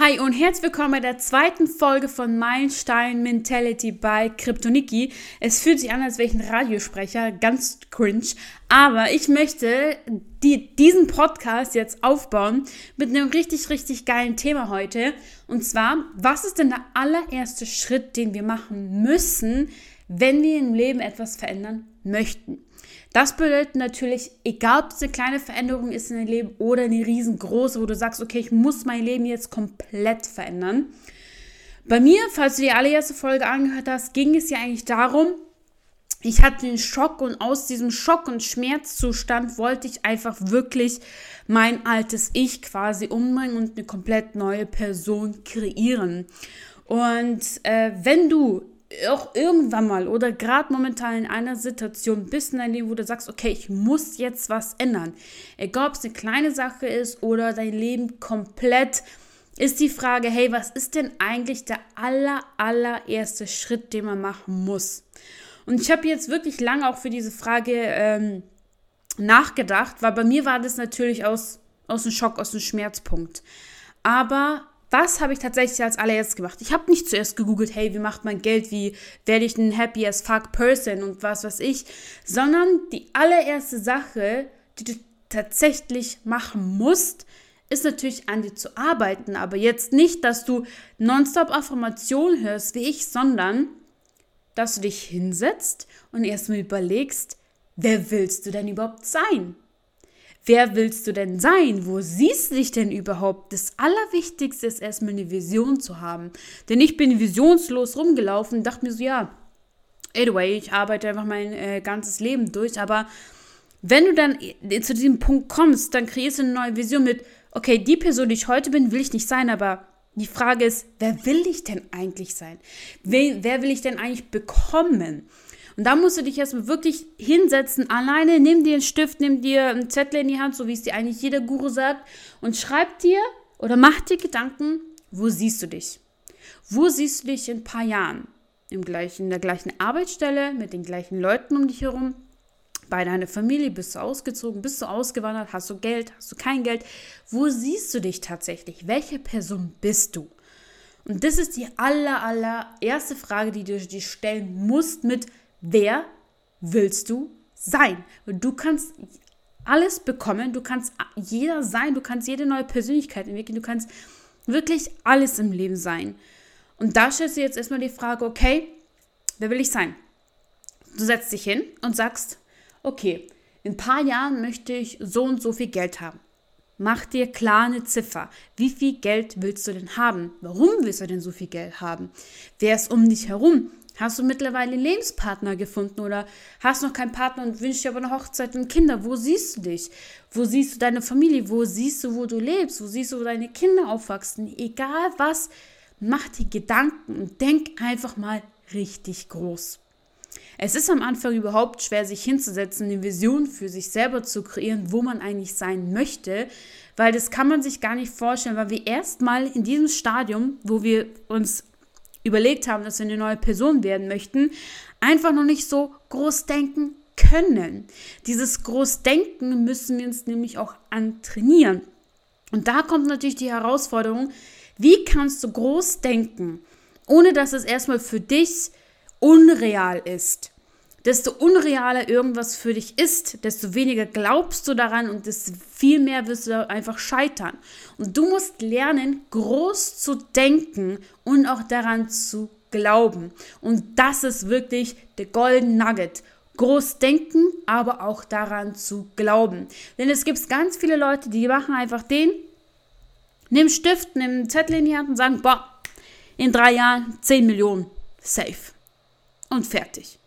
Hi und herzlich willkommen bei der zweiten Folge von Meilenstein Mentality bei Kryptoniki. Es fühlt sich an, als wäre ich ein Radiosprecher, ganz cringe. Aber ich möchte die, diesen Podcast jetzt aufbauen mit einem richtig, richtig geilen Thema heute. Und zwar, was ist denn der allererste Schritt, den wir machen müssen, wenn wir im Leben etwas verändern möchten? Das bedeutet natürlich, egal ob es eine kleine Veränderung ist in deinem Leben oder eine riesengroße, wo du sagst, okay, ich muss mein Leben jetzt komplett verändern. Bei mir, falls du die allererste Folge angehört hast, ging es ja eigentlich darum, ich hatte den Schock und aus diesem Schock- und Schmerzzustand wollte ich einfach wirklich mein altes Ich quasi umbringen und eine komplett neue Person kreieren. Und äh, wenn du auch irgendwann mal oder gerade momentan in einer Situation bist in deinem Leben, wo du sagst, okay, ich muss jetzt was ändern. Egal, ob es eine kleine Sache ist oder dein Leben komplett, ist die Frage, hey, was ist denn eigentlich der aller, allererste Schritt, den man machen muss? Und ich habe jetzt wirklich lange auch für diese Frage ähm, nachgedacht, weil bei mir war das natürlich aus, aus dem Schock, aus dem Schmerzpunkt. Aber was habe ich tatsächlich als allererstes gemacht? Ich habe nicht zuerst gegoogelt, hey, wie macht man Geld, wie werde ich ein happy as fuck person und was weiß ich, sondern die allererste Sache, die du tatsächlich machen musst, ist natürlich an dir zu arbeiten, aber jetzt nicht, dass du nonstop Affirmationen hörst wie ich, sondern dass du dich hinsetzt und erstmal überlegst, wer willst du denn überhaupt sein? Wer willst du denn sein? Wo siehst du dich denn überhaupt? Das Allerwichtigste ist erstmal eine Vision zu haben. Denn ich bin visionslos rumgelaufen und dachte mir so, ja, anyway, ich arbeite einfach mein äh, ganzes Leben durch. Aber wenn du dann zu diesem Punkt kommst, dann kreierst du eine neue Vision mit, okay, die Person, die ich heute bin, will ich nicht sein, aber die Frage ist, wer will ich denn eigentlich sein? Wer, wer will ich denn eigentlich bekommen? Und da musst du dich erstmal wirklich hinsetzen, alleine, nimm dir einen Stift, nimm dir einen Zettel in die Hand, so wie es dir eigentlich jeder Guru sagt, und schreib dir oder mach dir Gedanken, wo siehst du dich? Wo siehst du dich in ein paar Jahren? Im gleichen, in der gleichen Arbeitsstelle, mit den gleichen Leuten um dich herum? Bei deiner Familie bist du ausgezogen, bist du ausgewandert, hast du Geld, hast du kein Geld? Wo siehst du dich tatsächlich? Welche Person bist du? Und das ist die aller, aller erste Frage, die du dir stellen musst mit, wer willst du sein? Du kannst alles bekommen, du kannst jeder sein, du kannst jede neue Persönlichkeit entwickeln, du kannst wirklich alles im Leben sein. Und da stellst du jetzt erstmal die Frage, okay, wer will ich sein? Du setzt dich hin und sagst, okay, in ein paar Jahren möchte ich so und so viel Geld haben. Mach dir klar eine Ziffer. Wie viel Geld willst du denn haben? Warum willst du denn so viel Geld haben? Wer ist um dich herum? Hast du mittlerweile einen Lebenspartner gefunden oder hast noch keinen Partner und wünschst dir aber eine Hochzeit und Kinder? Wo siehst du dich? Wo siehst du deine Familie? Wo siehst du, wo du lebst? Wo siehst du, wo deine Kinder aufwachsen? Egal was, mach dir Gedanken und denk einfach mal richtig groß. Es ist am Anfang überhaupt schwer, sich hinzusetzen, eine Vision für sich selber zu kreieren, wo man eigentlich sein möchte, weil das kann man sich gar nicht vorstellen, weil wir erstmal in diesem Stadium, wo wir uns überlegt haben, dass wir eine neue Person werden möchten, einfach noch nicht so groß denken können. Dieses Großdenken müssen wir uns nämlich auch antrainieren. Und da kommt natürlich die Herausforderung, wie kannst du groß denken, ohne dass es erstmal für dich unreal ist desto unrealer irgendwas für dich ist, desto weniger glaubst du daran und desto viel mehr wirst du einfach scheitern. Und du musst lernen, groß zu denken und auch daran zu glauben. Und das ist wirklich der Golden Nugget. Groß denken, aber auch daran zu glauben. Denn es gibt ganz viele Leute, die machen einfach den, nimm Stift, nimm Zettel in die Hand und sagen, boah, in drei Jahren 10 Millionen, safe. Und fertig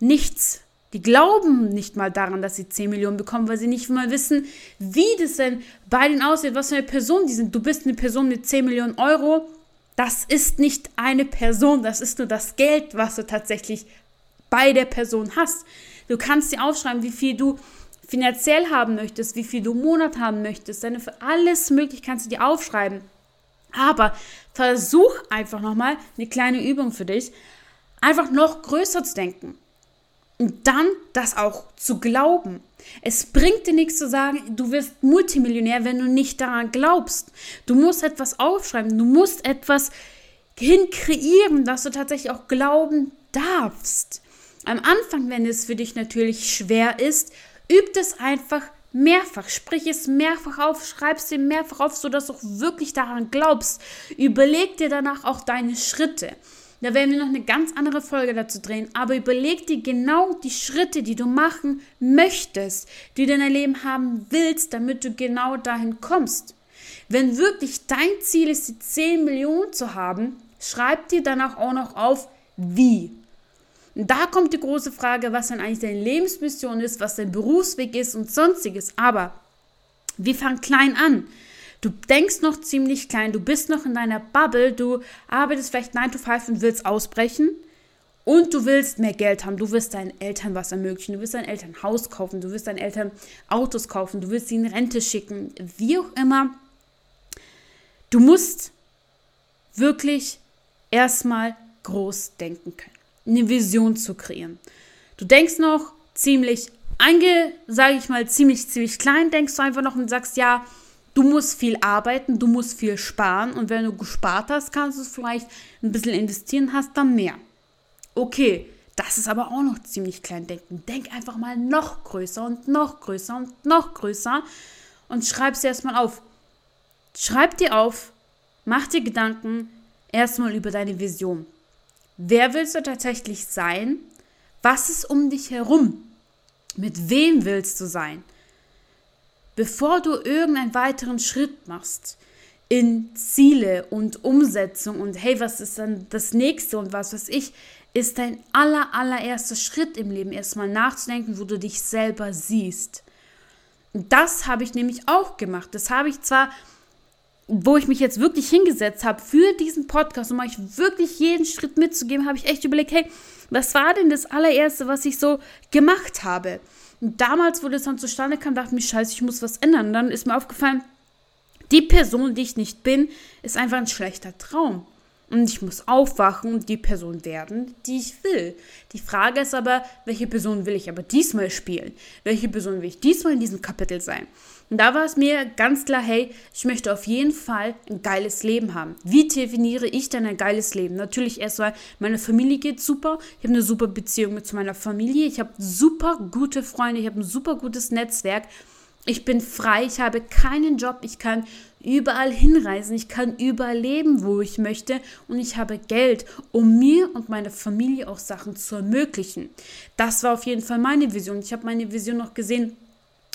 nichts. Die glauben nicht mal daran, dass sie 10 Millionen bekommen, weil sie nicht mal wissen, wie das denn bei denen aussieht, was für eine Person die sind. Du bist eine Person mit 10 Millionen Euro. Das ist nicht eine Person, das ist nur das Geld, was du tatsächlich bei der Person hast. Du kannst dir aufschreiben, wie viel du finanziell haben möchtest, wie viel du im Monat haben möchtest. Deine, für alles möglich kannst du dir aufschreiben. Aber versuch einfach nochmal eine kleine Übung für dich, einfach noch größer zu denken. Und dann das auch zu glauben. Es bringt dir nichts zu sagen, du wirst Multimillionär, wenn du nicht daran glaubst. Du musst etwas aufschreiben, du musst etwas hinkreieren, dass du tatsächlich auch glauben darfst. Am Anfang, wenn es für dich natürlich schwer ist, übt es einfach mehrfach. Sprich es mehrfach auf, schreib es dir mehrfach auf, sodass du auch wirklich daran glaubst. Überleg dir danach auch deine Schritte. Da werden wir noch eine ganz andere Folge dazu drehen. Aber überleg dir genau die Schritte, die du machen möchtest, die du in dein Leben haben willst, damit du genau dahin kommst. Wenn wirklich dein Ziel ist, die 10 Millionen zu haben, schreib dir danach auch noch auf, wie. Und da kommt die große Frage, was dann eigentlich deine Lebensmission ist, was dein Berufsweg ist und sonstiges. Aber wir fangen klein an. Du denkst noch ziemlich klein, du bist noch in deiner Bubble, du arbeitest vielleicht 9 to 5 und willst ausbrechen. Und du willst mehr Geld haben, du willst deinen Eltern was ermöglichen, du willst deinen Eltern Haus kaufen, du willst deinen Eltern Autos kaufen, du willst sie in Rente schicken, wie auch immer. Du musst wirklich erstmal groß denken können, eine Vision zu kreieren. Du denkst noch ziemlich, einge, sage ich mal, ziemlich, ziemlich klein, denkst du einfach noch und sagst, ja, Du musst viel arbeiten, du musst viel sparen und wenn du gespart hast, kannst du es vielleicht ein bisschen investieren, hast dann mehr. Okay, das ist aber auch noch ziemlich klein denken. Denk einfach mal noch größer und noch größer und noch größer und schreib es erstmal auf. Schreib dir auf, mach dir Gedanken erstmal über deine Vision. Wer willst du tatsächlich sein? Was ist um dich herum? Mit wem willst du sein? Bevor du irgendeinen weiteren Schritt machst in Ziele und Umsetzung und hey, was ist dann das nächste und was weiß ich, ist dein aller, allererster Schritt im Leben erstmal nachzudenken, wo du dich selber siehst. Und das habe ich nämlich auch gemacht. Das habe ich zwar, wo ich mich jetzt wirklich hingesetzt habe für diesen Podcast, um euch wirklich jeden Schritt mitzugeben, habe ich echt überlegt, hey, was war denn das allererste, was ich so gemacht habe? Und damals, wo das dann zustande kam, dachte ich mir, scheiße, ich muss was ändern. Und dann ist mir aufgefallen, die Person, die ich nicht bin, ist einfach ein schlechter Traum. Und ich muss aufwachen und die Person werden, die ich will. Die Frage ist aber, welche Person will ich aber diesmal spielen? Welche Person will ich diesmal in diesem Kapitel sein? Und da war es mir ganz klar, hey, ich möchte auf jeden Fall ein geiles Leben haben. Wie definiere ich denn ein geiles Leben? Natürlich erstmal, meine Familie geht super. Ich habe eine super Beziehung mit meiner Familie. Ich habe super gute Freunde. Ich habe ein super gutes Netzwerk. Ich bin frei, ich habe keinen Job, ich kann überall hinreisen, ich kann überall leben, wo ich möchte und ich habe Geld, um mir und meiner Familie auch Sachen zu ermöglichen. Das war auf jeden Fall meine Vision. Ich habe meine Vision noch gesehen,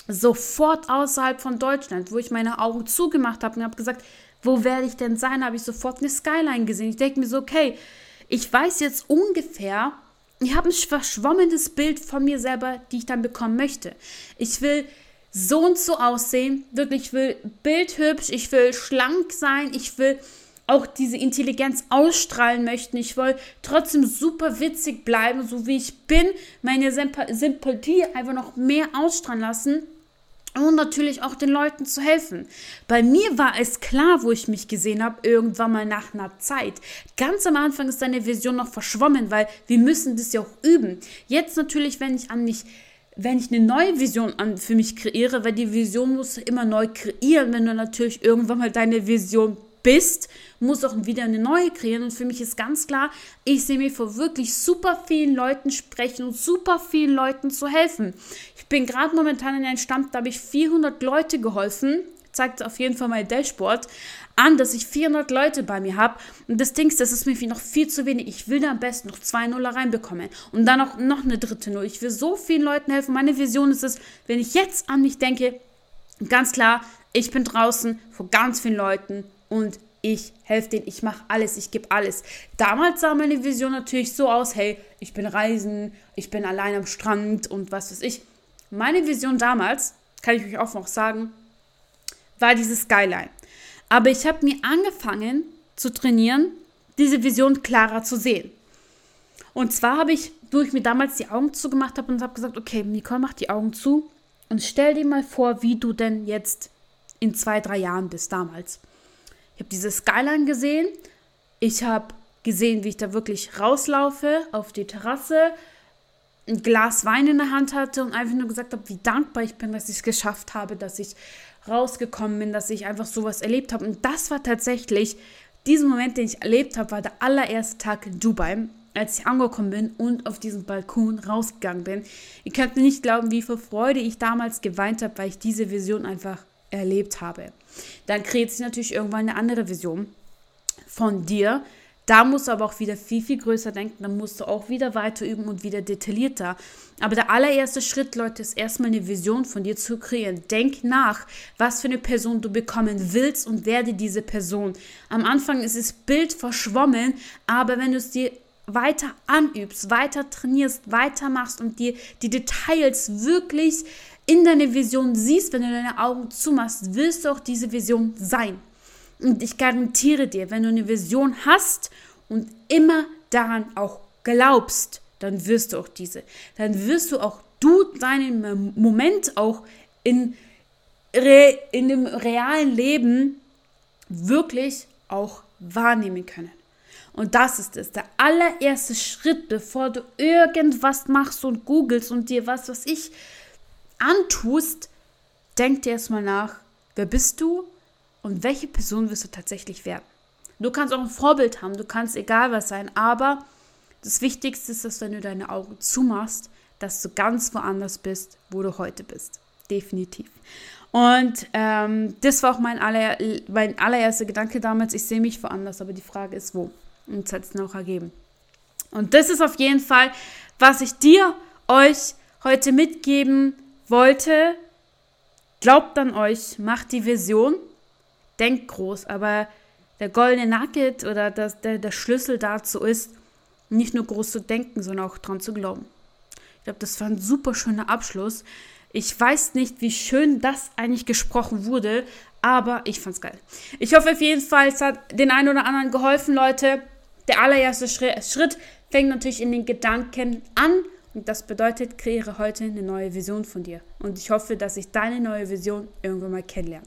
sofort außerhalb von Deutschland, wo ich meine Augen zugemacht habe und habe gesagt, wo werde ich denn sein, habe ich sofort eine Skyline gesehen. Ich denke mir so, okay, ich weiß jetzt ungefähr, ich habe ein verschwommenes Bild von mir selber, die ich dann bekommen möchte. Ich will so und so aussehen. Wirklich, ich will bildhübsch, ich will schlank sein, ich will auch diese Intelligenz ausstrahlen möchten. Ich will trotzdem super witzig bleiben, so wie ich bin, meine Sympathie einfach noch mehr ausstrahlen lassen und natürlich auch den Leuten zu helfen. Bei mir war es klar, wo ich mich gesehen habe, irgendwann mal nach einer Zeit. Ganz am Anfang ist deine Vision noch verschwommen, weil wir müssen das ja auch üben. Jetzt natürlich, wenn ich an mich wenn ich eine neue Vision an, für mich kreiere, weil die Vision muss immer neu kreieren, wenn du natürlich irgendwann mal deine Vision bist, muss auch wieder eine neue kreieren. Und für mich ist ganz klar, ich sehe mir vor wirklich super vielen Leuten sprechen und super vielen Leuten zu helfen. Ich bin gerade momentan in einem Stand, da habe ich 400 Leute geholfen. Zeigt auf jeden Fall mein Dashboard an, dass ich 400 Leute bei mir habe. Und das Ding ist, das ist mir noch viel zu wenig. Ich will da am besten noch zwei Nuller reinbekommen. Und dann noch, noch eine dritte Null. Ich will so vielen Leuten helfen. Meine Vision ist es, wenn ich jetzt an mich denke, ganz klar, ich bin draußen vor ganz vielen Leuten und ich helfe denen, ich mache alles, ich gebe alles. Damals sah meine Vision natürlich so aus, hey, ich bin reisen, ich bin allein am Strand und was weiß ich. Meine Vision damals, kann ich euch auch noch sagen, war diese Skyline. Aber ich habe mir angefangen zu trainieren, diese Vision klarer zu sehen. Und zwar habe ich, wo ich mir damals die Augen zugemacht habe und habe gesagt, okay, Nicole, mach die Augen zu und stell dir mal vor, wie du denn jetzt in zwei, drei Jahren bist damals. Ich habe diese Skyline gesehen. Ich habe gesehen, wie ich da wirklich rauslaufe auf die Terrasse. ein Glas Wein in der Hand hatte und einfach nur gesagt habe, wie dankbar ich bin, dass ich es geschafft habe, dass ich rausgekommen bin, dass ich einfach sowas erlebt habe. Und das war tatsächlich, diesen Moment, den ich erlebt habe, war der allererste Tag in Dubai, als ich angekommen bin und auf diesen Balkon rausgegangen bin. Ihr könnt mir nicht glauben, wie viel Freude ich damals geweint habe, weil ich diese Vision einfach erlebt habe. Dann kreiert sich natürlich irgendwann eine andere Vision von dir, da musst du aber auch wieder viel, viel größer denken. Dann musst du auch wieder weiter üben und wieder detaillierter. Aber der allererste Schritt, Leute, ist erstmal eine Vision von dir zu kreieren. Denk nach, was für eine Person du bekommen willst und werde diese Person. Am Anfang ist das Bild verschwommen, aber wenn du es dir weiter anübst, weiter trainierst, weitermachst und dir die Details wirklich in deine Vision siehst, wenn du deine Augen zumachst, wirst du auch diese Vision sein. Und ich garantiere dir, wenn du eine Vision hast und immer daran auch glaubst, dann wirst du auch diese. Dann wirst du auch du deinen Moment auch in, in dem realen Leben wirklich auch wahrnehmen können. Und das ist es, der allererste Schritt, bevor du irgendwas machst und googelst und dir was, was ich antust, denk dir erstmal nach, wer bist du und welche Person wirst du tatsächlich werden. Du kannst auch ein Vorbild haben, du kannst egal was sein, aber das Wichtigste ist, dass wenn du deine Augen zumachst, dass du ganz woanders bist, wo du heute bist. Definitiv. Und ähm, das war auch mein, aller, mein allererster Gedanke damals. Ich sehe mich woanders, aber die Frage ist, wo. Und es hat es noch ergeben. Und das ist auf jeden Fall, was ich dir, euch heute mitgeben wollte. Glaubt an euch, macht die Vision denkt groß, aber der goldene Nugget oder das, der, der Schlüssel dazu ist, nicht nur groß zu denken, sondern auch dran zu glauben. Ich glaube, das war ein super schöner Abschluss. Ich weiß nicht, wie schön das eigentlich gesprochen wurde, aber ich fand's geil. Ich hoffe auf jeden Fall, es hat den einen oder anderen geholfen, Leute. Der allererste Schritt fängt natürlich in den Gedanken an und das bedeutet, kreiere heute eine neue Vision von dir. Und ich hoffe, dass ich deine neue Vision irgendwann mal kennenlerne.